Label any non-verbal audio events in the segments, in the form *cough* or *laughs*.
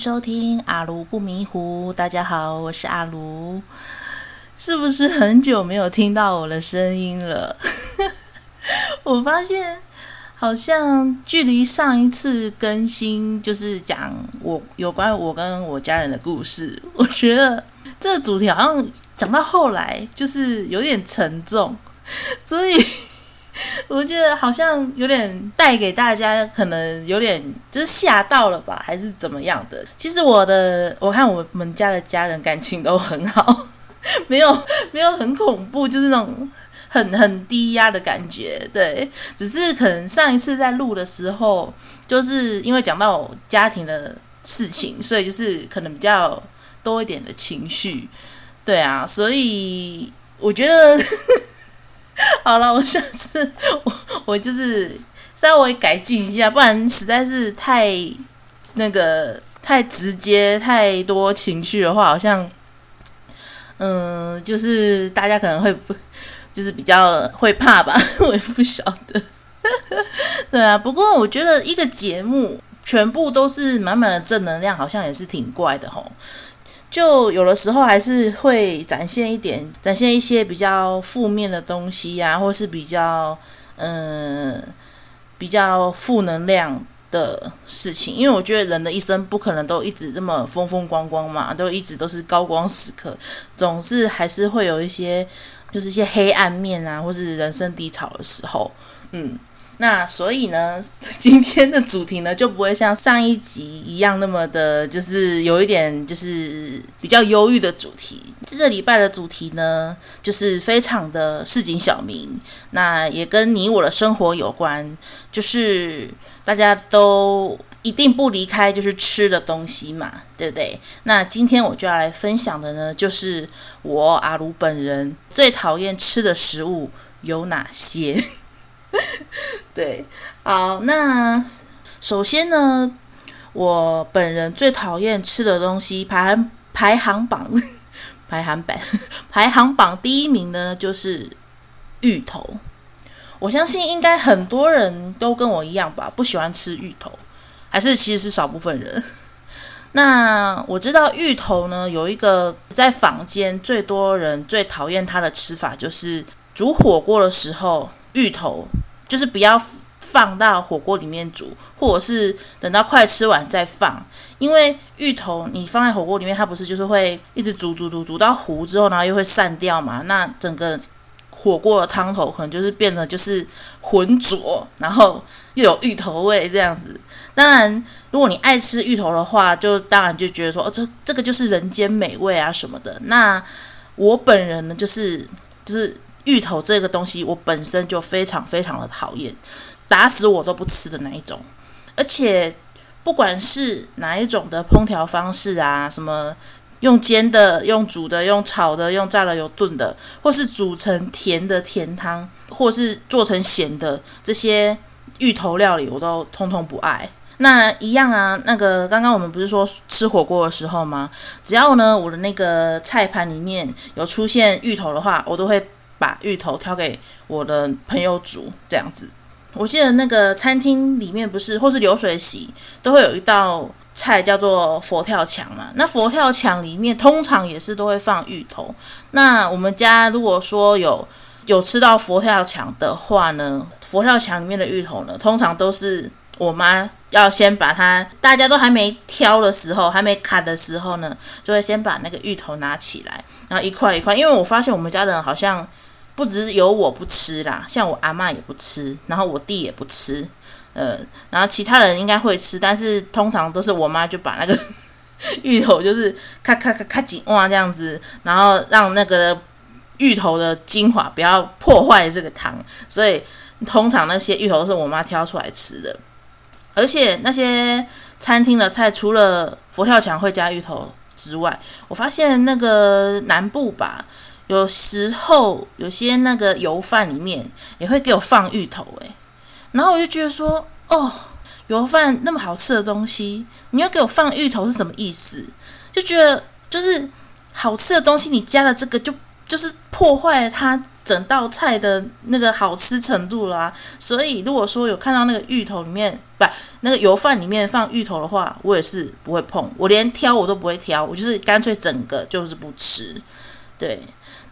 收听阿卢不迷糊。大家好，我是阿卢。是不是很久没有听到我的声音了？*laughs* 我发现好像距离上一次更新，就是讲我有关我跟我家人的故事。我觉得这个主题好像讲到后来就是有点沉重，所以。*laughs* 我觉得好像有点带给大家，可能有点就是吓到了吧，还是怎么样的？其实我的，我看我们家的家人感情都很好，*laughs* 没有没有很恐怖，就是那种很很低压的感觉。对，只是可能上一次在录的时候，就是因为讲到家庭的事情，所以就是可能比较多一点的情绪。对啊，所以我觉得。*laughs* 好了，我下次我我就是稍微改进一下，不然实在是太那个太直接、太多情绪的话，好像嗯，就是大家可能会不就是比较会怕吧，*laughs* 我也不晓得。*laughs* 对啊，不过我觉得一个节目全部都是满满的正能量，好像也是挺怪的吼。就有的时候还是会展现一点，展现一些比较负面的东西呀、或是比较嗯、比较负能量的事情。因为我觉得人的一生不可能都一直这么风风光光嘛，都一直都是高光时刻，总是还是会有一些就是一些黑暗面啊，或是人生低潮的时候，嗯。那所以呢，*laughs* 今天的主题呢就不会像上一集一样那么的，就是有一点就是比较忧郁的主题。这个礼拜的主题呢，就是非常的市井小民，那也跟你我的生活有关，就是大家都一定不离开就是吃的东西嘛，对不对？那今天我就要来分享的呢，就是我阿鲁本人最讨厌吃的食物有哪些。*laughs* 对，好，那首先呢，我本人最讨厌吃的东西排行排行榜 *laughs* 排行榜 *laughs* 排行榜第一名的呢，就是芋头。我相信应该很多人都跟我一样吧，不喜欢吃芋头，还是其实是少部分人。那我知道芋头呢，有一个在坊间最多人最讨厌它的吃法，就是煮火锅的时候。芋头就是不要放到火锅里面煮，或者是等到快吃完再放，因为芋头你放在火锅里面，它不是就是会一直煮煮煮煮到糊之后，然后又会散掉嘛？那整个火锅的汤头可能就是变得就是浑浊，然后又有芋头味这样子。当然，如果你爱吃芋头的话，就当然就觉得说，哦，这这个就是人间美味啊什么的。那我本人呢，就是就是。芋头这个东西，我本身就非常非常的讨厌，打死我都不吃的那一种。而且不管是哪一种的烹调方式啊，什么用煎的、用煮的、用炒的、用炸的、有炖的，或是煮成甜的甜汤，或是做成咸的这些芋头料理，我都通通不爱。那一样啊，那个刚刚我们不是说吃火锅的时候吗？只要呢我的那个菜盘里面有出现芋头的话，我都会。把芋头挑给我的朋友煮，这样子。我记得那个餐厅里面不是，或是流水席都会有一道菜叫做佛跳墙嘛。那佛跳墙里面通常也是都会放芋头。那我们家如果说有有吃到佛跳墙的话呢，佛跳墙里面的芋头呢，通常都是我妈要先把它，大家都还没挑的时候，还没砍的时候呢，就会先把那个芋头拿起来，然后一块一块。因为我发现我们家的人好像。不只有我不吃啦，像我阿嬷也不吃，然后我弟也不吃，呃，然后其他人应该会吃，但是通常都是我妈就把那个 *laughs* 芋头就是咔咔咔咔紧哇这样子，然后让那个芋头的精华不要破坏这个汤，所以通常那些芋头是我妈挑出来吃的，而且那些餐厅的菜除了佛跳墙会加芋头之外，我发现那个南部吧。有时候有些那个油饭里面也会给我放芋头诶，然后我就觉得说，哦，油饭那么好吃的东西，你要给我放芋头是什么意思？就觉得就是好吃的东西，你加了这个就就是破坏它整道菜的那个好吃程度啦、啊。所以如果说有看到那个芋头里面，不，那个油饭里面放芋头的话，我也是不会碰，我连挑我都不会挑，我就是干脆整个就是不吃。对，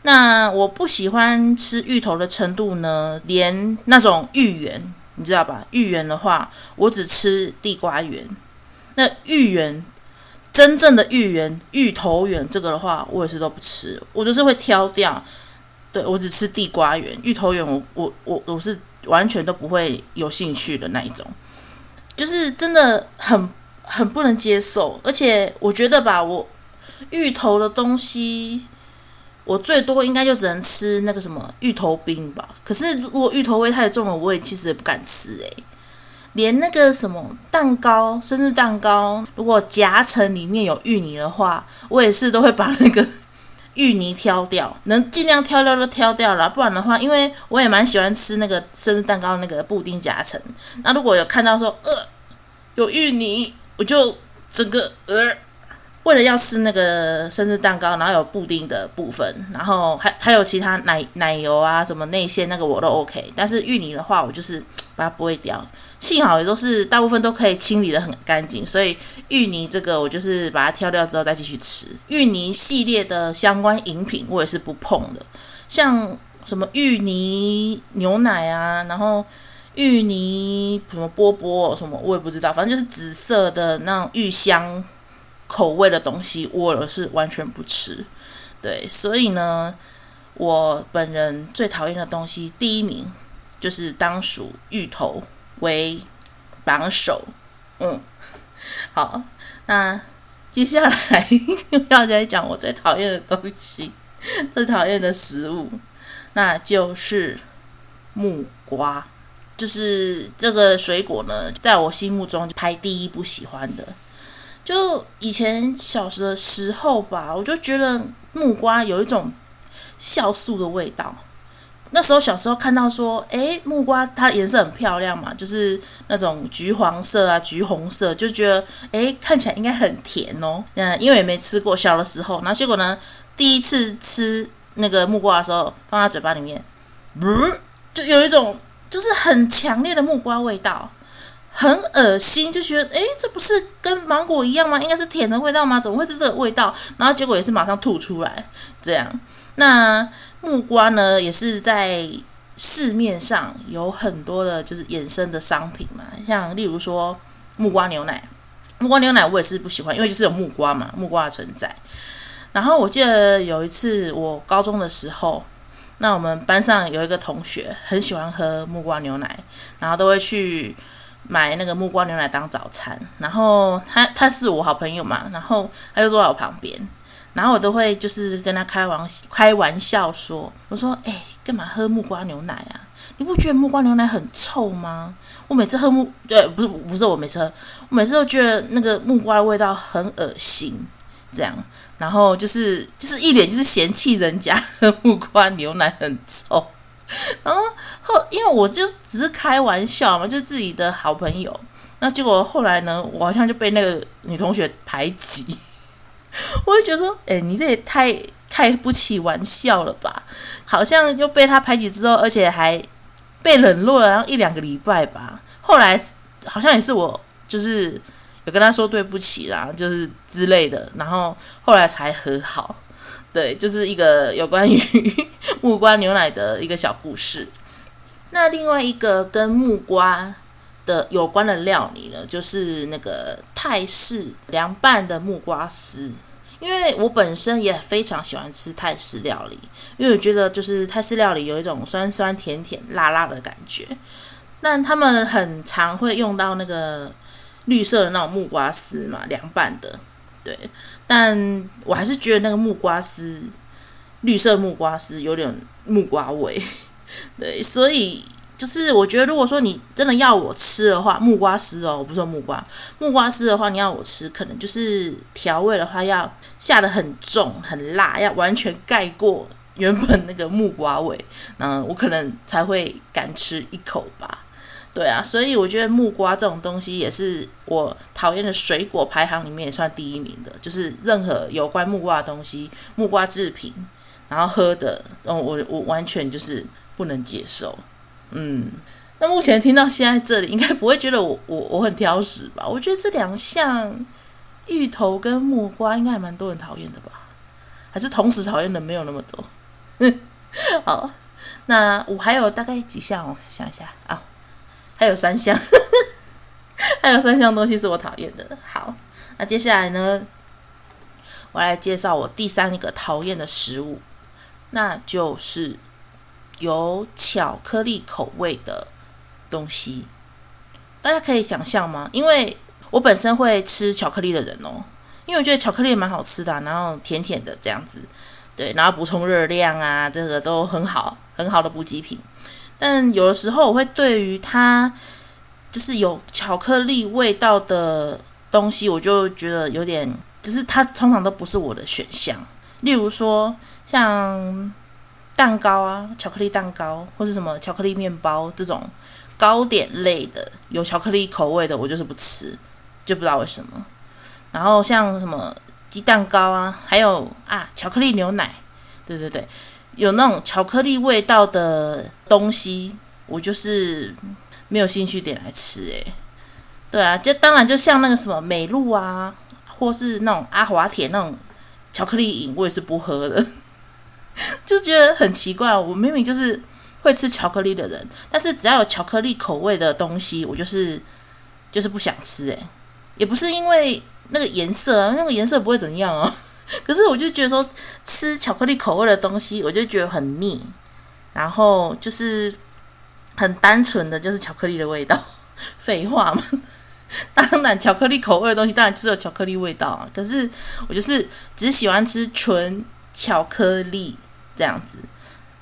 那我不喜欢吃芋头的程度呢，连那种芋圆，你知道吧？芋圆的话，我只吃地瓜圆。那芋圆，真正的芋圆、芋头圆，这个的话，我也是都不吃，我就是会挑掉。对，我只吃地瓜圆，芋头圆我我我我是完全都不会有兴趣的那一种，就是真的很很不能接受，而且我觉得吧，我芋头的东西。我最多应该就只能吃那个什么芋头冰吧。可是如果芋头味太重了，我也其实也不敢吃诶、连那个什么蛋糕，生日蛋糕，如果夹层里面有芋泥的话，我也是都会把那个 *laughs* 芋泥挑掉，能尽量挑掉都挑掉了。不然的话，因为我也蛮喜欢吃那个生日蛋糕那个布丁夹层。那如果有看到说呃有芋泥，我就整个呃。为了要吃那个生日蛋糕，然后有布丁的部分，然后还还有其他奶奶油啊什么内馅那个我都 OK，但是芋泥的话，我就是把它剥掉。幸好也都是大部分都可以清理得很干净，所以芋泥这个我就是把它挑掉之后再继续吃。芋泥系列的相关饮品我也是不碰的，像什么芋泥牛奶啊，然后芋泥什么波波什么我也不知道，反正就是紫色的那种芋香。口味的东西，我是完全不吃。对，所以呢，我本人最讨厌的东西，第一名就是当属芋头为榜首。嗯，*laughs* 好，那接下来要再讲我最讨厌的东西，*laughs* 最讨厌的食物，那就是木瓜，就是这个水果呢，在我心目中排第一不喜欢的。就以前小时的时候吧，我就觉得木瓜有一种酵素的味道。那时候小时候看到说，诶，木瓜它颜色很漂亮嘛，就是那种橘黄色啊、橘红色，就觉得诶，看起来应该很甜哦。嗯，因为也没吃过，小的时候，然后结果呢，第一次吃那个木瓜的时候，放在嘴巴里面，就有一种就是很强烈的木瓜味道。很恶心，就觉得诶，这不是跟芒果一样吗？应该是甜的味道吗？怎么会是这个味道？然后结果也是马上吐出来，这样。那木瓜呢，也是在市面上有很多的，就是衍生的商品嘛，像例如说木瓜牛奶，木瓜牛奶我也是不喜欢，因为就是有木瓜嘛，木瓜的存在。然后我记得有一次我高中的时候，那我们班上有一个同学很喜欢喝木瓜牛奶，然后都会去。买那个木瓜牛奶当早餐，然后他他是我好朋友嘛，然后他就坐在我旁边，然后我都会就是跟他开玩开玩笑说，我说哎，干嘛喝木瓜牛奶啊？你不觉得木瓜牛奶很臭吗？我每次喝木对，不是不是我每次喝，我每次都觉得那个木瓜的味道很恶心，这样，然后就是就是一脸就是嫌弃人家喝木瓜牛奶很臭。*laughs* 然后后，因为我就只是开玩笑嘛，就是自己的好朋友。那结果后来呢，我好像就被那个女同学排挤。*laughs* 我就觉得说，哎，你这也太开不起玩笑了吧？好像就被她排挤之后，而且还被冷落了，然后一两个礼拜吧。后来好像也是我，就是有跟他说对不起啦，就是之类的。然后后来才和好。对，就是一个有关于 *laughs* 木瓜牛奶的一个小故事。那另外一个跟木瓜的有关的料理呢，就是那个泰式凉拌的木瓜丝。因为我本身也非常喜欢吃泰式料理，因为我觉得就是泰式料理有一种酸酸甜甜辣辣的感觉。但他们很常会用到那个绿色的那种木瓜丝嘛，凉拌的。对，但我还是觉得那个木瓜丝，绿色木瓜丝有点木瓜味。*laughs* 对，所以就是我觉得，如果说你真的要我吃的话，木瓜丝哦，我不说木瓜，木瓜丝的话，你要我吃，可能就是调味的话要下得很重、很辣，要完全盖过原本那个木瓜味，嗯，我可能才会敢吃一口吧。对啊，所以我觉得木瓜这种东西也是我讨厌的水果排行里面也算第一名的，就是任何有关木瓜的东西，木瓜制品，然后喝的，嗯，我我完全就是不能接受。嗯，那目前听到现在这里，应该不会觉得我我我很挑食吧？我觉得这两项芋头跟木瓜应该还蛮多人讨厌的吧？还是同时讨厌的没有那么多？*laughs* 好，那我还有大概几项，我想一下啊，还有三项，*laughs* 还有三项东西是我讨厌的。好，那接下来呢，我来介绍我第三个讨厌的食物。那就是有巧克力口味的东西，大家可以想象吗？因为我本身会吃巧克力的人哦，因为我觉得巧克力蛮好吃的，然后甜甜的这样子，对，然后补充热量啊，这个都很好，很好的补给品。但有的时候我会对于它就是有巧克力味道的东西，我就觉得有点，只是它通常都不是我的选项。例如说。像蛋糕啊，巧克力蛋糕，或是什么巧克力面包这种糕点类的，有巧克力口味的，我就是不吃，就不知道为什么。然后像什么鸡蛋糕啊，还有啊巧克力牛奶，对对对，有那种巧克力味道的东西，我就是没有兴趣点来吃。诶，对啊，就当然就像那个什么美露啊，或是那种阿华田那种巧克力饮，我也是不喝的。*laughs* 就觉得很奇怪，我明明就是会吃巧克力的人，但是只要有巧克力口味的东西，我就是就是不想吃。诶，也不是因为那个颜色啊，那个颜色不会怎样哦。*laughs* 可是我就觉得说吃巧克力口味的东西，我就觉得很腻，然后就是很单纯的就是巧克力的味道。*laughs* 废话嘛，当然巧克力口味的东西当然只有巧克力味道啊。可是我就是只喜欢吃纯巧克力。这样子，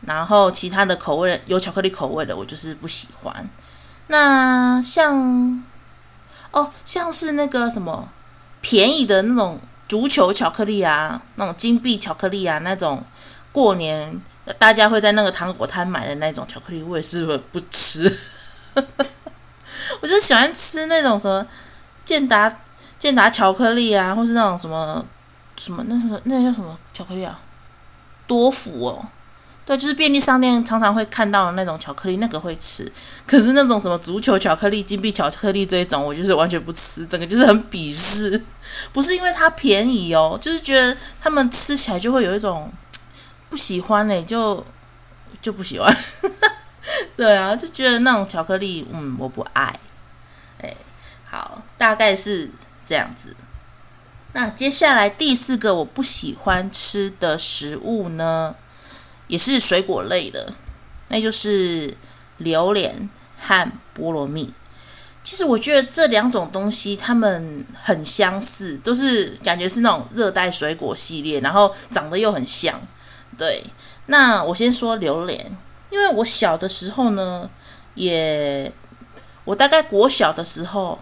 然后其他的口味有巧克力口味的，我就是不喜欢。那像哦，像是那个什么便宜的那种足球巧克力啊，那种金币巧克力啊，那种过年大家会在那个糖果摊买的那种巧克力，我也是不吃。*laughs* 我就喜欢吃那种什么健达健达巧克力啊，或是那种什么什么那什么那叫什么巧克力啊？多福哦，对，就是便利商店常常会看到的那种巧克力，那个会吃。可是那种什么足球巧克力、金币巧克力这一种，我就是完全不吃，整个就是很鄙视。不是因为它便宜哦，就是觉得他们吃起来就会有一种不喜欢呢，就就不喜欢。*laughs* 对啊，就觉得那种巧克力，嗯，我不爱。哎，好，大概是这样子。那接下来第四个我不喜欢吃的食物呢，也是水果类的，那就是榴莲和菠萝蜜。其实我觉得这两种东西它们很相似，都是感觉是那种热带水果系列，然后长得又很像。对，那我先说榴莲，因为我小的时候呢，也我大概国小的时候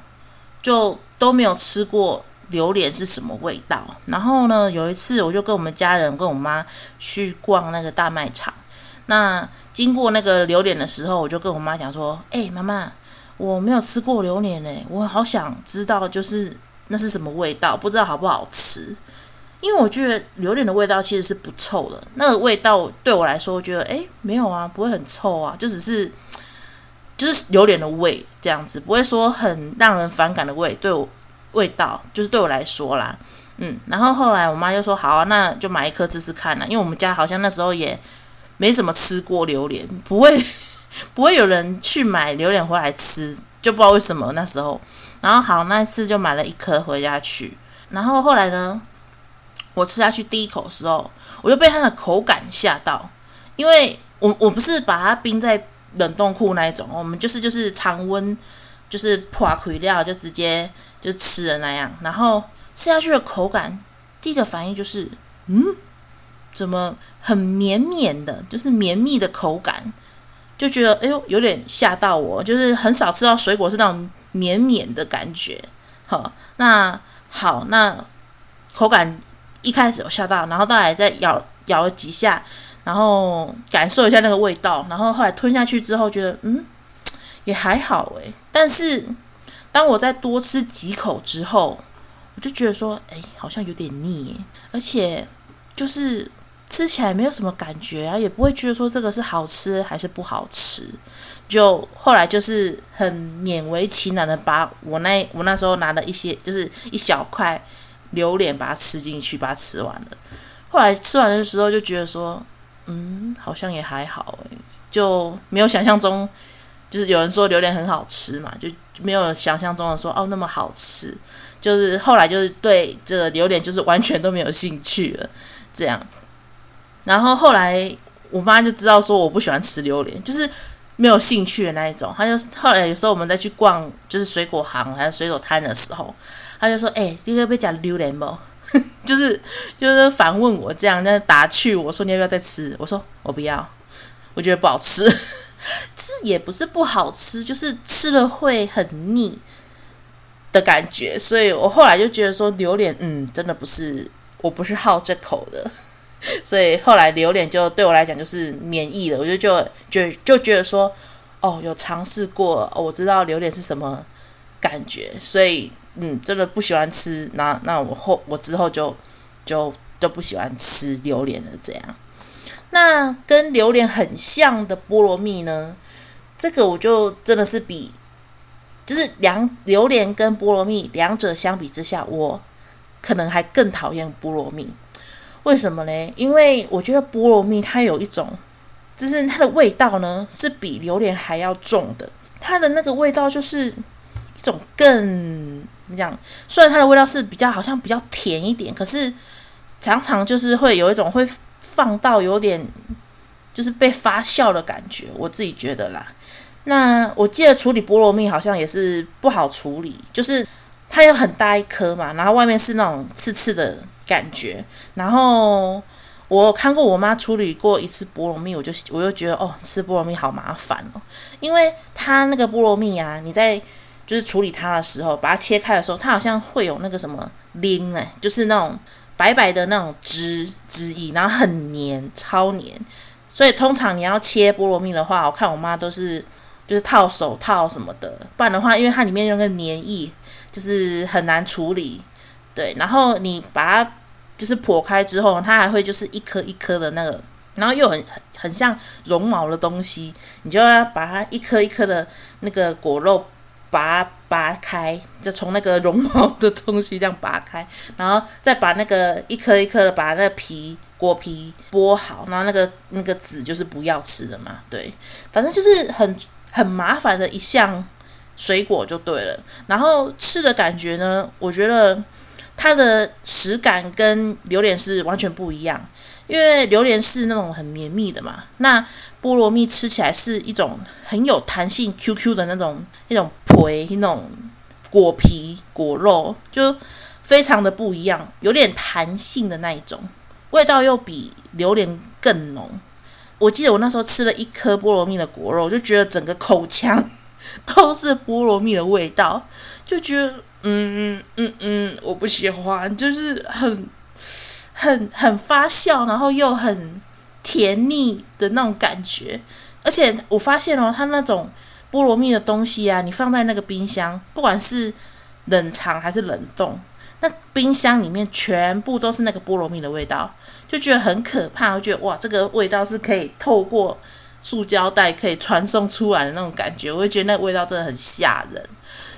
就都没有吃过。榴莲是什么味道？然后呢，有一次我就跟我们家人跟我妈去逛那个大卖场。那经过那个榴莲的时候，我就跟我妈讲说：“哎，妈妈，我没有吃过榴莲呢，我好想知道，就是那是什么味道，不知道好不好吃。因为我觉得榴莲的味道其实是不臭的，那个味道对我来说，我觉得哎，没有啊，不会很臭啊，就只是就是榴莲的味这样子，不会说很让人反感的味，对我。”味道就是对我来说啦，嗯，然后后来我妈就说好啊，那就买一颗吃吃看啦，因为我们家好像那时候也没什么吃过榴莲，不会 *laughs* 不会有人去买榴莲回来吃，就不知道为什么那时候。然后好，那一次就买了一颗回家去，然后后来呢，我吃下去第一口的时候，我就被它的口感吓到，因为我我不是把它冰在冷冻库那一种，我们就是就是常温，就是破开料就直接。就吃的那样，然后吃下去的口感，第一个反应就是，嗯，怎么很绵绵的，就是绵密的口感，就觉得哎呦有点吓到我，就是很少吃到水果是那种绵绵的感觉。好，那好，那口感一开始有吓到，然后后来再咬咬了几下，然后感受一下那个味道，然后后来吞下去之后觉得嗯也还好诶，但是。当我再多吃几口之后，我就觉得说，哎，好像有点腻，而且就是吃起来没有什么感觉啊，也不会觉得说这个是好吃还是不好吃。就后来就是很勉为其难的把我那我那时候拿了一些就是一小块榴莲把它吃进去，把它吃完了。后来吃完的时候就觉得说，嗯，好像也还好，就没有想象中，就是有人说榴莲很好吃嘛，就没有想象中的说哦那么好吃。就是后来就是对这个榴莲就是完全都没有兴趣了，这样。然后后来我妈就知道说我不喜欢吃榴莲，就是。没有兴趣的那一种，她就后来有时候我们再去逛，就是水果行还是水果摊的时候，她就说：“哎、欸，你要不要讲榴莲不？” *laughs* 就是就是反问我这样，在打趣我说：“你要不要再吃？”我说：“我不要，我觉得不好吃。”其实也不是不好吃，就是吃了会很腻的感觉。所以我后来就觉得说，榴莲，嗯，真的不是，我不是好这口的。所以后来榴莲就对我来讲就是免疫了，我就就就就觉得说，哦，有尝试过，我知道榴莲是什么感觉，所以嗯，真的不喜欢吃，那那我后我之后就就就不喜欢吃榴莲了。这样，那跟榴莲很像的菠萝蜜呢，这个我就真的是比，就是两榴莲跟菠萝蜜两者相比之下，我可能还更讨厌菠萝蜜。为什么呢？因为我觉得菠萝蜜它有一种，就是它的味道呢是比榴莲还要重的。它的那个味道就是一种更怎么讲？虽然它的味道是比较好像比较甜一点，可是常常就是会有一种会放到有点就是被发酵的感觉。我自己觉得啦。那我记得处理菠萝蜜好像也是不好处理，就是它有很大一颗嘛，然后外面是那种刺刺的。感觉，然后我看过我妈处理过一次菠萝蜜，我就我就觉得哦，吃菠萝蜜好麻烦哦，因为它那个菠萝蜜啊，你在就是处理它的时候，把它切开的时候，它好像会有那个什么拎哎，就是那种白白的那种汁汁液，然后很黏，超黏，所以通常你要切菠萝蜜的话，我看我妈都是就是套手套什么的，不然的话，因为它里面有个黏液，就是很难处理。对，然后你把它就是剖开之后，它还会就是一颗一颗的那个，然后又很很像绒毛的东西，你就要把它一颗一颗的那个果肉拔拔开，就从那个绒毛的东西这样拔开，然后再把那个一颗一颗的把那个皮果皮剥好，然后那个那个籽就是不要吃的嘛，对，反正就是很很麻烦的一项水果就对了，然后吃的感觉呢，我觉得。它的食感跟榴莲是完全不一样，因为榴莲是那种很绵密的嘛，那菠萝蜜吃起来是一种很有弹性、Q Q 的那种那种皮、那种果皮、果肉，就非常的不一样，有点弹性的那一种，味道又比榴莲更浓。我记得我那时候吃了一颗菠萝蜜的果肉，就觉得整个口腔 *laughs* 都是菠萝蜜的味道，就觉得。嗯嗯嗯嗯，我不喜欢，就是很很很发酵，然后又很甜腻的那种感觉。而且我发现哦，它那种菠萝蜜的东西啊，你放在那个冰箱，不管是冷藏还是冷冻，那冰箱里面全部都是那个菠萝蜜的味道，就觉得很可怕。我觉得哇，这个味道是可以透过塑胶袋可以传送出来的那种感觉，我会觉得那个味道真的很吓人。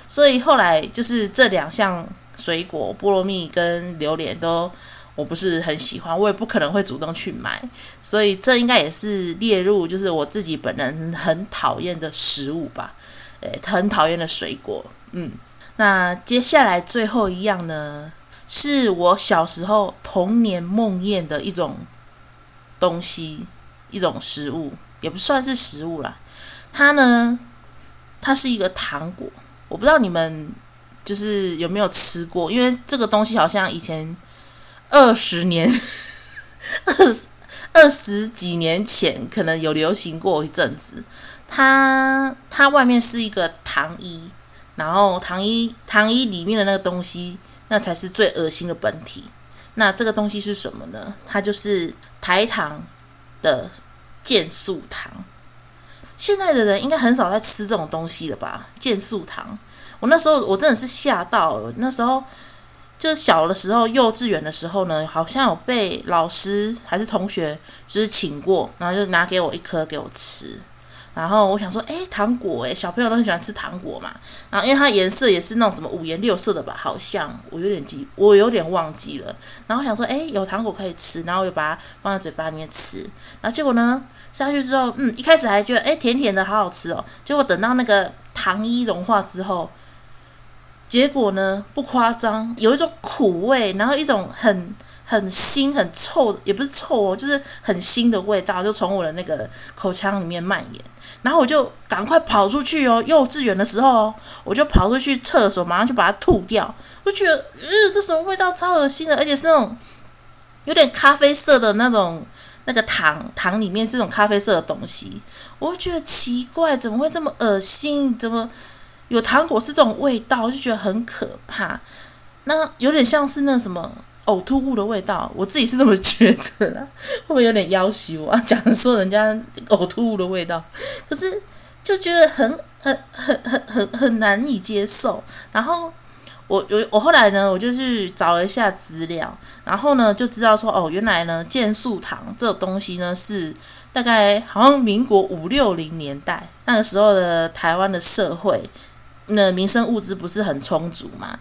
所以后来就是这两项水果，菠萝蜜跟榴莲都我不是很喜欢，我也不可能会主动去买，所以这应该也是列入就是我自己本人很讨厌的食物吧，诶，很讨厌的水果。嗯，那接下来最后一样呢，是我小时候童年梦魇的一种东西，一种食物，也不算是食物啦，它呢，它是一个糖果。我不知道你们就是有没有吃过，因为这个东西好像以前二十年、*laughs* 二十二十几年前可能有流行过一阵子。它它外面是一个糖衣，然后糖衣糖衣里面的那个东西，那才是最恶心的本体。那这个东西是什么呢？它就是台糖的健素糖。现在的人应该很少在吃这种东西了吧？健素糖，我那时候我真的是吓到了。那时候就小的时候，幼稚园的时候呢，好像有被老师还是同学就是请过，然后就拿给我一颗给我吃。然后我想说，诶，糖果诶，小朋友都很喜欢吃糖果嘛。然后因为它颜色也是那种什么五颜六色的吧，好像我有点记，我有点忘记了。然后想说，诶，有糖果可以吃，然后我就把它放在嘴巴里面吃。然后结果呢，下去之后，嗯，一开始还觉得，诶，甜甜的，好好吃哦。结果等到那个糖衣融化之后，结果呢，不夸张，有一种苦味，然后一种很。很腥、很臭，也不是臭哦，就是很腥的味道，就从我的那个口腔里面蔓延。然后我就赶快跑出去哦，幼稚园的时候，我就跑出去厕所，马上就把它吐掉。我觉得，呃，这什么味道，超恶心的，而且是那种有点咖啡色的那种那个糖糖里面这种咖啡色的东西，我觉得奇怪，怎么会这么恶心？怎么有糖果是这种味道？我就觉得很可怕。那有点像是那什么。呕吐物的味道，我自己是这么觉得啦，*laughs* 会不会有点要挟我啊？讲说人家呕吐物的味道，可是就觉得很很很很很很难以接受。然后我我我后来呢，我就去找了一下资料，然后呢就知道说，哦，原来呢健素糖这种东西呢是大概好像民国五六零年代那个时候的台湾的社会，那民生物资不是很充足嘛，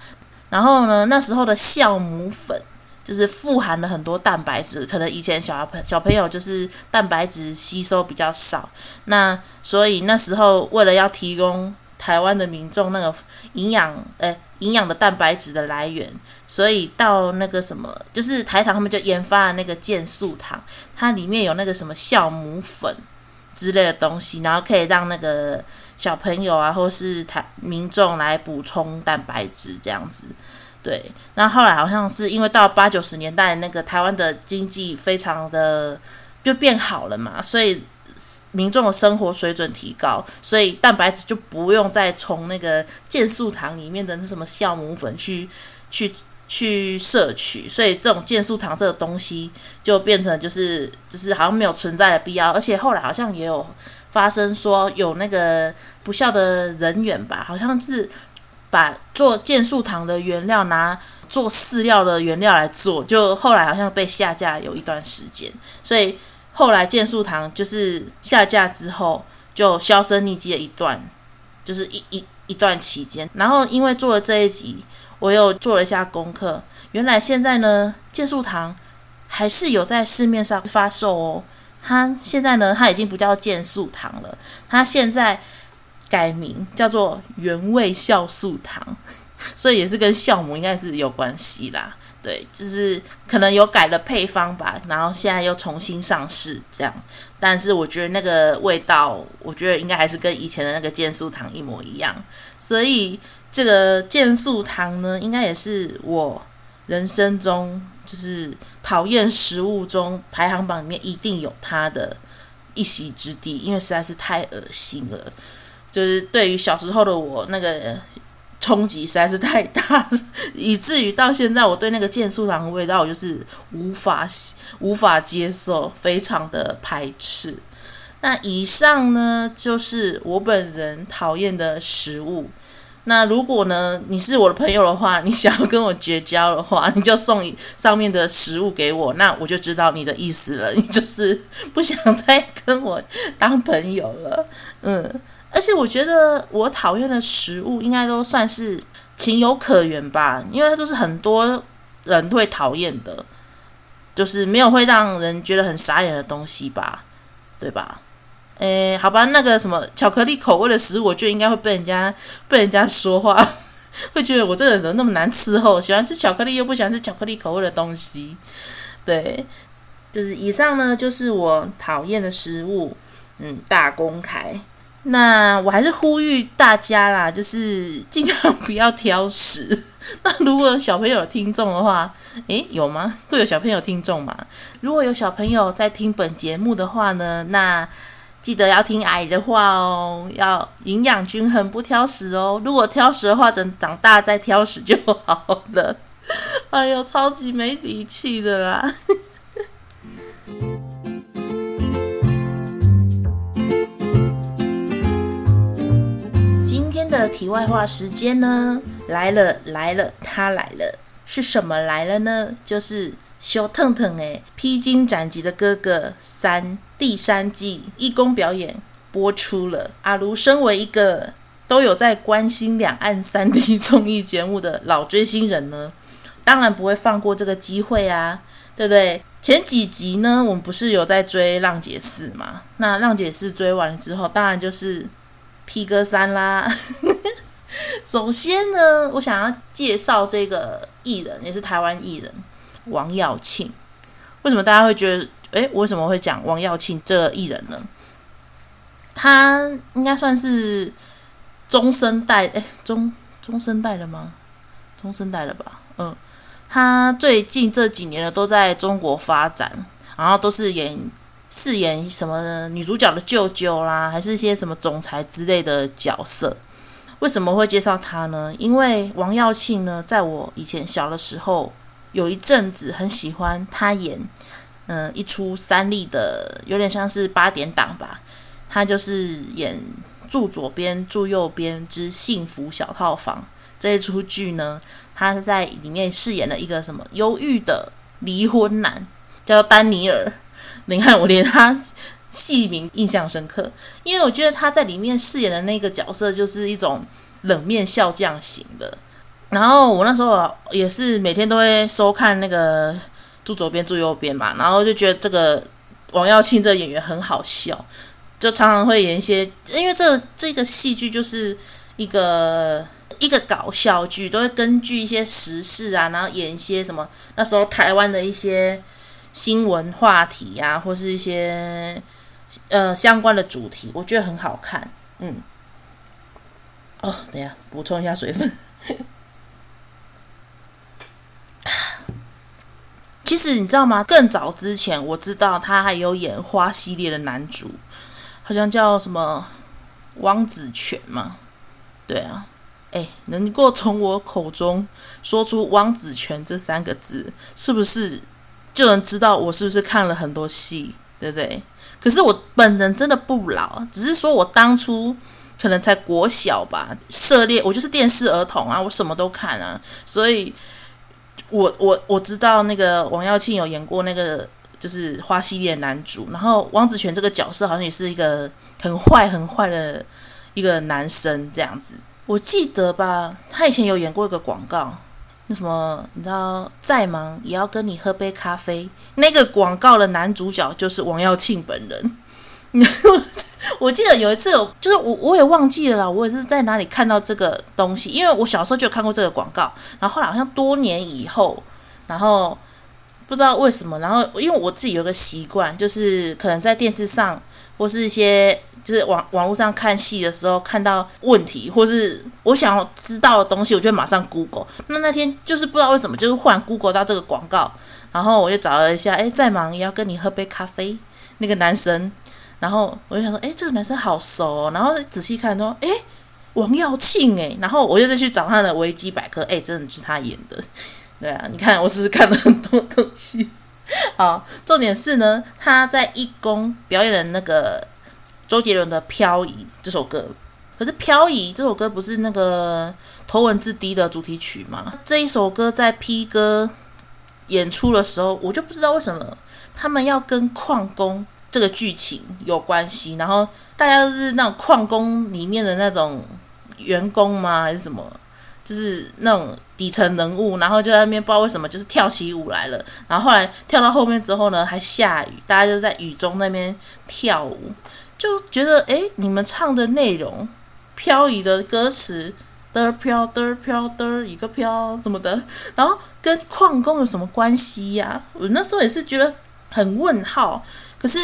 然后呢那时候的酵母粉。就是富含了很多蛋白质，可能以前小朋小朋友就是蛋白质吸收比较少，那所以那时候为了要提供台湾的民众那个营养，诶营养的蛋白质的来源，所以到那个什么，就是台糖他们就研发了那个健素糖，它里面有那个什么酵母粉之类的东西，然后可以让那个小朋友啊，或是台民众来补充蛋白质这样子。对，那后来好像是因为到八九十年代，那个台湾的经济非常的就变好了嘛，所以民众的生活水准提高，所以蛋白质就不用再从那个健素糖里面的那什么酵母粉去去去摄取，所以这种健素糖这个东西就变成就是就是好像没有存在的必要，而且后来好像也有发生说有那个不孝的人员吧，好像是。把做健素糖的原料拿做饲料的原料来做，就后来好像被下架有一段时间，所以后来健素糖就是下架之后就销声匿迹了一段，就是一一一段期间。然后因为做了这一集，我又做了一下功课，原来现在呢健素糖还是有在市面上发售哦。它现在呢它已经不叫健素糖了，它现在。改名叫做原味酵素糖，*laughs* 所以也是跟酵母应该是有关系啦。对，就是可能有改了配方吧，然后现在又重新上市这样。但是我觉得那个味道，我觉得应该还是跟以前的那个健素糖一模一样。所以这个健素糖呢，应该也是我人生中就是讨厌食物中排行榜里面一定有它的一席之地，因为实在是太恶心了。就是对于小时候的我，那个冲击实在是太大，以至于到现在我对那个健素糖的味道，我就是无法无法接受，非常的排斥。那以上呢，就是我本人讨厌的食物。那如果呢，你是我的朋友的话，你想要跟我绝交的话，你就送上面的食物给我，那我就知道你的意思了，你就是不想再跟我当朋友了，嗯。而且我觉得我讨厌的食物应该都算是情有可原吧，因为它都是很多人会讨厌的，就是没有会让人觉得很傻眼的东西吧，对吧？诶，好吧，那个什么巧克力口味的食物，我觉得应该会被人家被人家说话，*laughs* 会觉得我这个人怎么那么难伺候，喜欢吃巧克力又不喜欢吃巧克力口味的东西，对，就是以上呢，就是我讨厌的食物，嗯，大公开。那我还是呼吁大家啦，就是尽量不要挑食。*laughs* 那如果有小朋友听众的话，诶，有吗？会有小朋友听众吗？如果有小朋友在听本节目的话呢，那记得要听阿姨的话哦，要营养均衡，不挑食哦。如果挑食的话，等长大再挑食就好了。*laughs* 哎呦，超级没底气的啦！*laughs* 今天的题外话时间呢，来了来了，他来了。是什么来了呢？就是《小腾腾》诶，《披荆斩棘的哥哥三》第三季义工表演播出了。阿卢身为一个都有在关心两岸三地综艺节目的老追星人呢，当然不会放过这个机会啊，对不对？前几集呢，我们不是有在追《浪姐四》嘛？那《浪姐四》追完了之后，当然就是《披哥三》啦。*laughs* 首先呢，我想要介绍这个艺人，也是台湾艺人王耀庆。为什么大家会觉得，诶，为什么会讲王耀庆这艺人呢？他应该算是中生代，诶，中中生代了吗？中生代了吧？嗯，他最近这几年呢，都在中国发展，然后都是演饰演什么女主角的舅舅啦，还是一些什么总裁之类的角色。为什么会介绍他呢？因为王耀庆呢，在我以前小的时候，有一阵子很喜欢他演，嗯、一出三立的，有点像是八点档吧。他就是演住左边、住右边之幸福小套房这一出剧呢，他是在里面饰演了一个什么忧郁的离婚男，叫丹尼尔。你看，我连他。戏名印象深刻，因为我觉得他在里面饰演的那个角色就是一种冷面笑匠型的。然后我那时候也是每天都会收看那个住左边住右边嘛，然后就觉得这个王耀庆这个演员很好笑，就常常会演一些，因为这这个戏剧就是一个一个搞笑剧，都会根据一些时事啊，然后演一些什么那时候台湾的一些新闻话题呀、啊，或是一些。呃，相关的主题我觉得很好看，嗯。哦，等一下补充一下水分。*laughs* 是你知道吗？更早之前我知道他还有演花系列的男主，好像叫什么汪子权嘛。对啊，哎，能够从我口中说出汪子权这三个字，是不是就能知道我是不是看了很多戏，对不对？可是我本人真的不老，只是说我当初可能才国小吧，涉猎我就是电视儿童啊，我什么都看啊，所以我我我知道那个王耀庆有演过那个就是花系列男主，然后汪子权这个角色好像也是一个很坏很坏的一个男生这样子，我记得吧，他以前有演过一个广告。那什么，你知道，再忙也要跟你喝杯咖啡。那个广告的男主角就是王耀庆本人。*laughs* 我记得有一次，就是我我也忘记了啦，我也是在哪里看到这个东西，因为我小时候就有看过这个广告，然后后来好像多年以后，然后不知道为什么，然后因为我自己有个习惯，就是可能在电视上或是一些。就是网网络上看戏的时候，看到问题或是我想要知道的东西，我就马上 Google。那那天就是不知道为什么，就是忽然 Google 到这个广告，然后我就找了一下，诶，再忙也要跟你喝杯咖啡。那个男生，然后我就想说，诶，这个男生好熟哦。然后仔细看说，诶，王耀庆诶。然后我就再去找他的维基百科，诶，真的是他演的。*laughs* 对啊，你看我是不是看了很多东西？*laughs* 好，重点是呢，他在义工表演的那个。周杰伦的《漂移》这首歌，可是《漂移》这首歌不是那个头文字 D 的主题曲吗？这一首歌在 P 哥演出的时候，我就不知道为什么他们要跟矿工这个剧情有关系，然后大家都是那种矿工里面的那种员工吗？还是什么？就是那种底层人物，然后就在那边不知道为什么就是跳起舞来了，然后后来跳到后面之后呢，还下雨，大家就在雨中那边跳舞。就觉得哎，你们唱的内容，漂移的歌词的飘的飘的一个飘怎么的，然后跟矿工有什么关系呀？我那时候也是觉得很问号。可是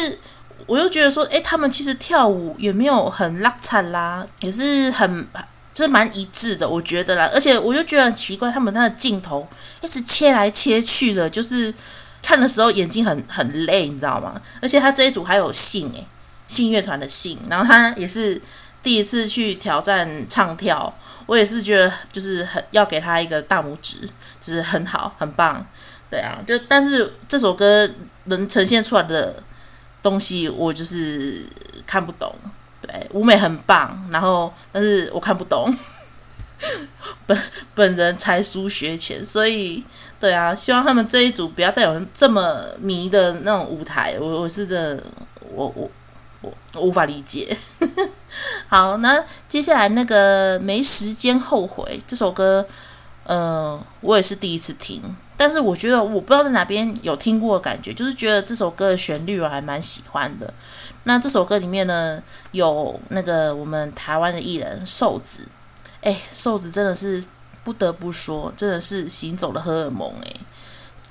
我又觉得说，哎，他们其实跳舞也没有很拉惨啦，也是很就是蛮一致的，我觉得啦。而且我就觉得很奇怪，他们那个镜头一直切来切去的，就是看的时候眼睛很很累，你知道吗？而且他这一组还有信哎。信乐团的信，然后他也是第一次去挑战唱跳，我也是觉得就是很要给他一个大拇指，就是很好很棒，对啊，就但是这首歌能呈现出来的东西，我就是看不懂。对，舞美很棒，然后但是我看不懂，*laughs* 本本人才疏学浅，所以对啊，希望他们这一组不要再有人这么迷的那种舞台，我我是真我我我，我无法理解。*laughs* 好，那接下来那个没时间后悔这首歌，呃，我也是第一次听，但是我觉得我不知道在哪边有听过的感觉，就是觉得这首歌的旋律我还蛮喜欢的。那这首歌里面呢，有那个我们台湾的艺人瘦子，哎，瘦子真的是不得不说，真的是行走的荷尔蒙哎，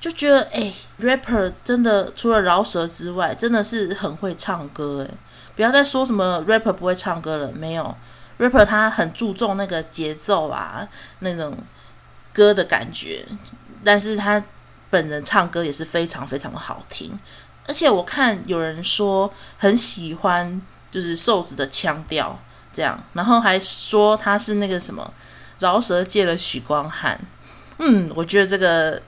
就觉得哎，rapper 真的除了饶舌之外，真的是很会唱歌哎，不要再说什么 rapper 不会唱歌了，没有，rapper 他很注重那个节奏啊，那种歌的感觉，但是他本人唱歌也是非常非常的好听。而且我看有人说很喜欢，就是瘦子的腔调这样，然后还说他是那个什么饶舌界的许光汉。嗯，我觉得这个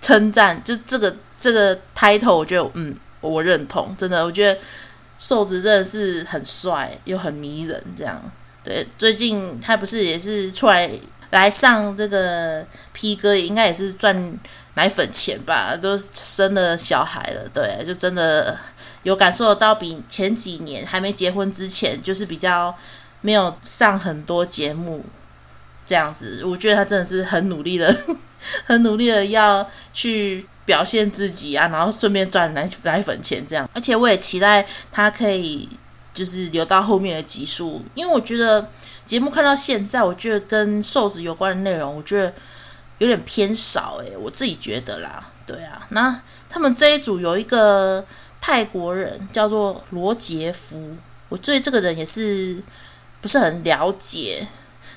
称赞就这个这个 title，我觉得嗯，我认同，真的，我觉得瘦子真的是很帅又很迷人这样。对，最近他不是也是出来来上这个 P 哥，应该也是赚。奶粉钱吧，都生了小孩了，对，就真的有感受到比前几年还没结婚之前，就是比较没有上很多节目这样子。我觉得他真的是很努力的，*laughs* 很努力的要去表现自己啊，然后顺便赚奶奶粉钱这样。而且我也期待他可以就是留到后面的集数，因为我觉得节目看到现在，我觉得跟瘦子有关的内容，我觉得。有点偏少诶，我自己觉得啦，对啊，那他们这一组有一个泰国人叫做罗杰夫，我对这个人也是不是很了解。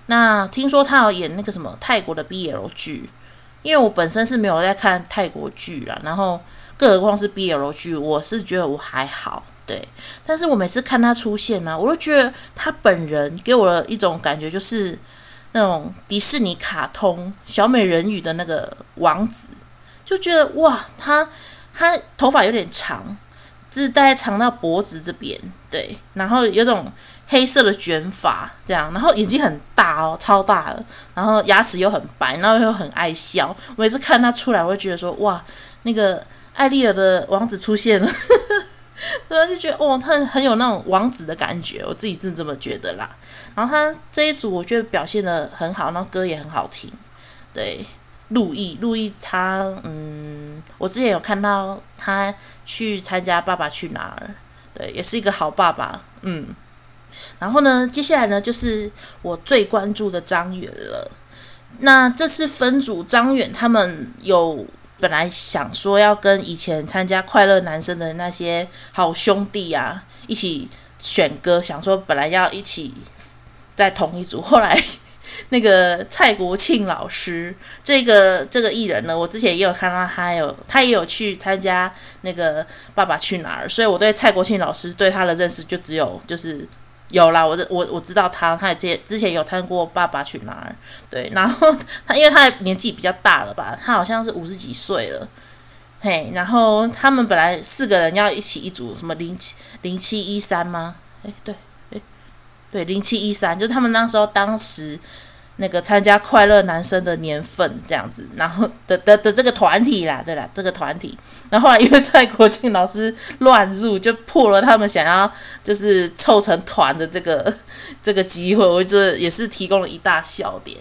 那听说他要演那个什么泰国的 BL 剧，因为我本身是没有在看泰国剧啦，然后更何况是 BL 剧，我是觉得我还好，对。但是我每次看他出现呢，我都觉得他本人给我的一种感觉就是。那种迪士尼卡通小美人鱼的那个王子，就觉得哇，他他头发有点长，就是大概长到脖子这边，对，然后有种黑色的卷发这样，然后眼睛很大哦，超大的，然后牙齿又很白，然后又很爱笑。我每次看他出来，我会觉得说哇，那个艾丽尔的王子出现了。*laughs* 对，就觉得哦，他很有那种王子的感觉，我自己是这么觉得啦。然后他这一组我觉得表现得很好，然后歌也很好听。对，陆毅，陆毅他嗯，我之前有看到他去参加《爸爸去哪儿》，对，也是一个好爸爸。嗯，然后呢，接下来呢就是我最关注的张远了。那这次分组，张远他们有。本来想说要跟以前参加快乐男生的那些好兄弟啊一起选歌，想说本来要一起在同一组，后来那个蔡国庆老师这个这个艺人呢，我之前也有看到他有他也有去参加那个《爸爸去哪儿》，所以我对蔡国庆老师对他的认识就只有就是。有啦，我我我知道他，他也之之前有参过《爸爸去哪儿》，对，然后他因为他的年纪比较大了吧，他好像是五十几岁了，嘿，然后他们本来四个人要一起一组，什么零七零七一三吗？诶，对，诶，对，零七一三，就他们那时候当时。那个参加快乐男生的年份这样子，然后的的的这个团体啦，对啦，这个团体，然后后来因为蔡国庆老师乱入，就破了他们想要就是凑成团的这个 *laughs* 这个机会，我觉得也是提供了一大笑点。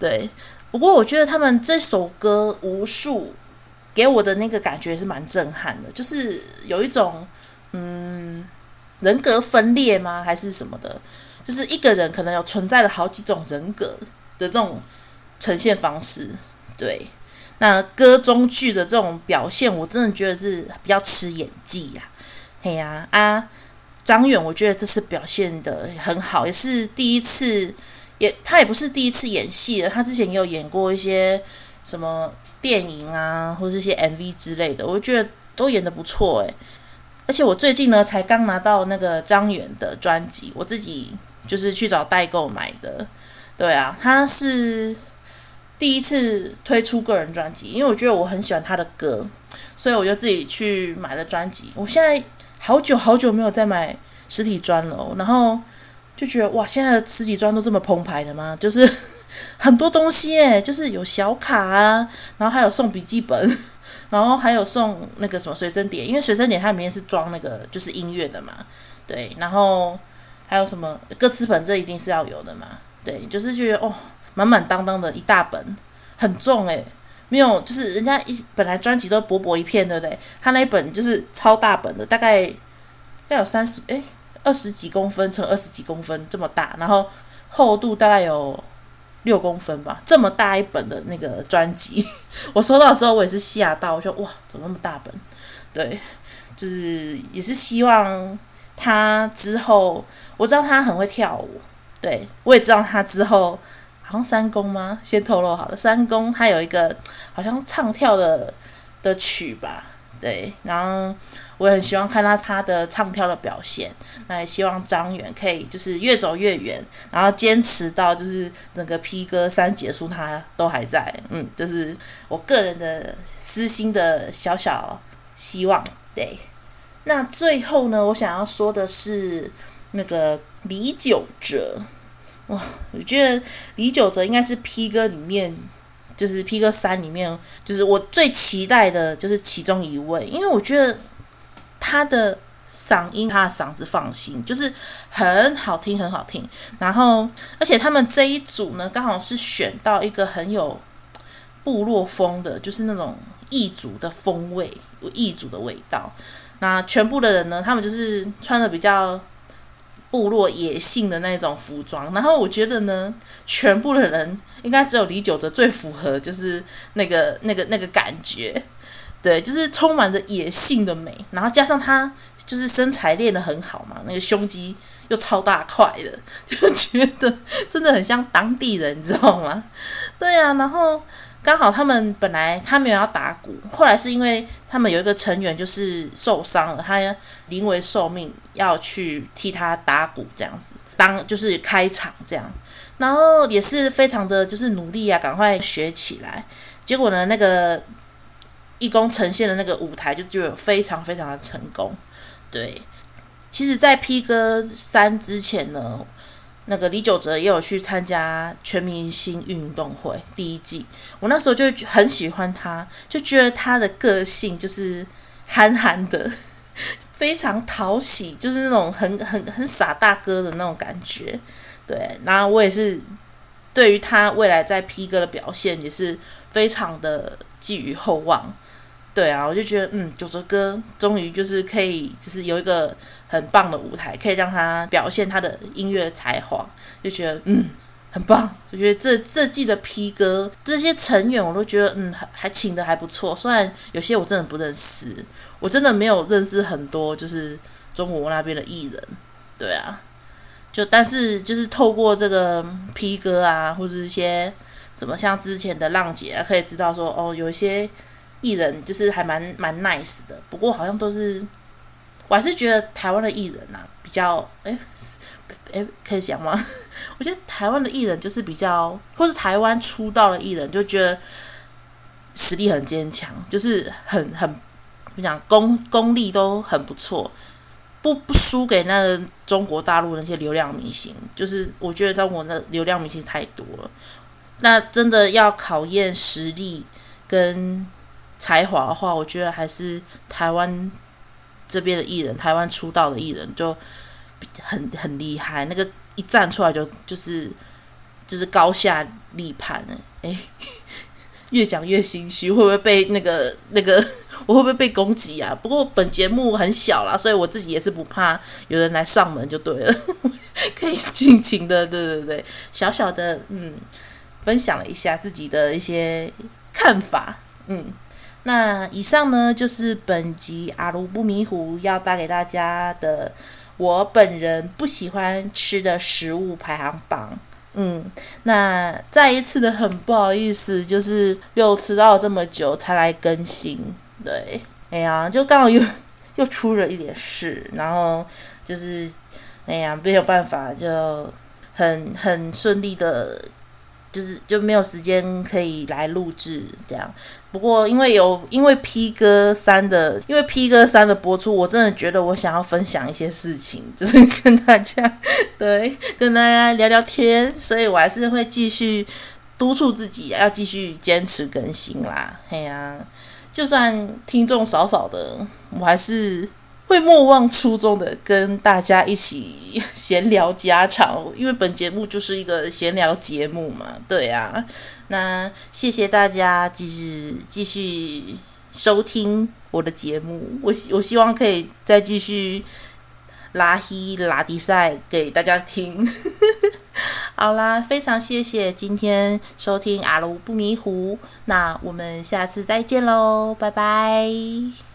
对，不过我觉得他们这首歌《无数》给我的那个感觉是蛮震撼的，就是有一种嗯人格分裂吗，还是什么的？就是一个人可能有存在了好几种人格的这种呈现方式，对。那歌中剧的这种表现，我真的觉得是比较吃演技呀。嘿呀啊，张远，我觉得这次表现得很好，也是第一次，也他也不是第一次演戏了，他之前也有演过一些什么电影啊，或者一些 MV 之类的，我觉得都演得不错诶。而且我最近呢，才刚拿到那个张远的专辑，我自己。就是去找代购买的，对啊，他是第一次推出个人专辑，因为我觉得我很喜欢他的歌，所以我就自己去买了专辑。我现在好久好久没有再买实体专了，然后就觉得哇，现在的实体专都这么澎湃的吗？就是 *laughs* 很多东西诶，就是有小卡啊，然后还有送笔记本，然后还有送那个什么随身碟，因为随身碟它里面是装那个就是音乐的嘛，对，然后还有什么歌词本，这一定是要有的嘛，对，就是觉得哦，满满当当的一大本，很重诶。没有，就是人家一本来专辑都薄薄一片，对不对？他那一本就是超大本的，大概要有三十诶，二十几公分乘二十几公分这么大，然后厚度大概有六公分吧，这么大一本的那个专辑，*laughs* 我收到的时候我也是吓到，我说哇，怎么那么大本？对，就是也是希望他之后，我知道他很会跳舞，对，我也知道他之后。好像三公吗？先透露好了，三公他有一个好像唱跳的的曲吧，对，然后我也很希望看到他的唱跳的表现，那也希望张远可以就是越走越远，然后坚持到就是整个 P 哥三结束他都还在，嗯，这是我个人的私心的小小希望，对。那最后呢，我想要说的是那个李玖哲。哇，我觉得李玖哲应该是 P 哥里面，就是 P 哥三里面，就是我最期待的，就是其中一位，因为我觉得他的嗓音，他的嗓子放心，就是很好听，很好听。然后，而且他们这一组呢，刚好是选到一个很有部落风的，就是那种异族的风味，有异族的味道。那全部的人呢，他们就是穿的比较。部落野性的那种服装，然后我觉得呢，全部的人应该只有李玖哲最符合，就是那个那个那个感觉，对，就是充满着野性的美，然后加上他就是身材练得很好嘛，那个胸肌又超大块的，*laughs* 就觉得真的很像当地人，你知道吗？对啊，然后。刚好他们本来他没有要打鼓，后来是因为他们有一个成员就是受伤了，他临危受命要去替他打鼓，这样子当就是开场这样，然后也是非常的就是努力啊，赶快学起来。结果呢，那个义工呈现的那个舞台就就非常非常的成功。对，其实，在 P 哥三之前呢。那个李玖哲也有去参加全明星运动会第一季，我那时候就很喜欢他，就觉得他的个性就是憨憨的，*laughs* 非常讨喜，就是那种很很很傻大哥的那种感觉。对，然后我也是对于他未来在 P 哥的表现也是非常的寄予厚望。对啊，我就觉得，嗯，九哲哥终于就是可以，就是有一个很棒的舞台，可以让他表现他的音乐才华，就觉得，嗯，很棒。我觉得这这季的 P 哥这些成员，我都觉得，嗯，还还请的还不错。虽然有些我真的不认识，我真的没有认识很多，就是中国那边的艺人。对啊，就但是就是透过这个 P 哥啊，或者一些什么像之前的浪姐啊，可以知道说，哦，有一些。艺人就是还蛮蛮 nice 的，不过好像都是，我还是觉得台湾的艺人啊比较，哎，哎，可以讲吗？*laughs* 我觉得台湾的艺人就是比较，或是台湾出道的艺人就觉得实力很坚强，就是很很怎么讲功功力都很不错，不不输给那个中国大陆那些流量明星，就是我觉得中国的流量明星太多了，那真的要考验实力跟。才华的话，我觉得还是台湾这边的艺人，台湾出道的艺人就很很厉害。那个一站出来就就是就是高下立判了。哎，*laughs* 越讲越心虚，会不会被那个那个我会不会被攻击啊？不过本节目很小啦，所以我自己也是不怕有人来上门就对了，*laughs* 可以尽情的对对对，小小的嗯分享了一下自己的一些看法，嗯。那以上呢，就是本集阿卢不迷糊要带给大家的我本人不喜欢吃的食物排行榜。嗯，那再一次的很不好意思，就是又迟到这么久才来更新。对，哎呀，就刚好又又出了一点事，然后就是哎呀没有办法，就很很顺利的就是就没有时间可以来录制这样。不过因为有因为 P 哥三的，因为 P 哥三的播出，我真的觉得我想要分享一些事情，就是跟大家对跟大家聊聊天，所以我还是会继续督促自己要继续坚持更新啦。嘿呀、就算听众少少的，我还是。会莫忘初衷的跟大家一起闲聊家常，因为本节目就是一个闲聊节目嘛，对啊。那谢谢大家继续继续收听我的节目，我我希望可以再继续拉稀拉迪赛给大家听。*laughs* 好啦，非常谢谢今天收听阿卢不迷糊，那我们下次再见喽，拜拜。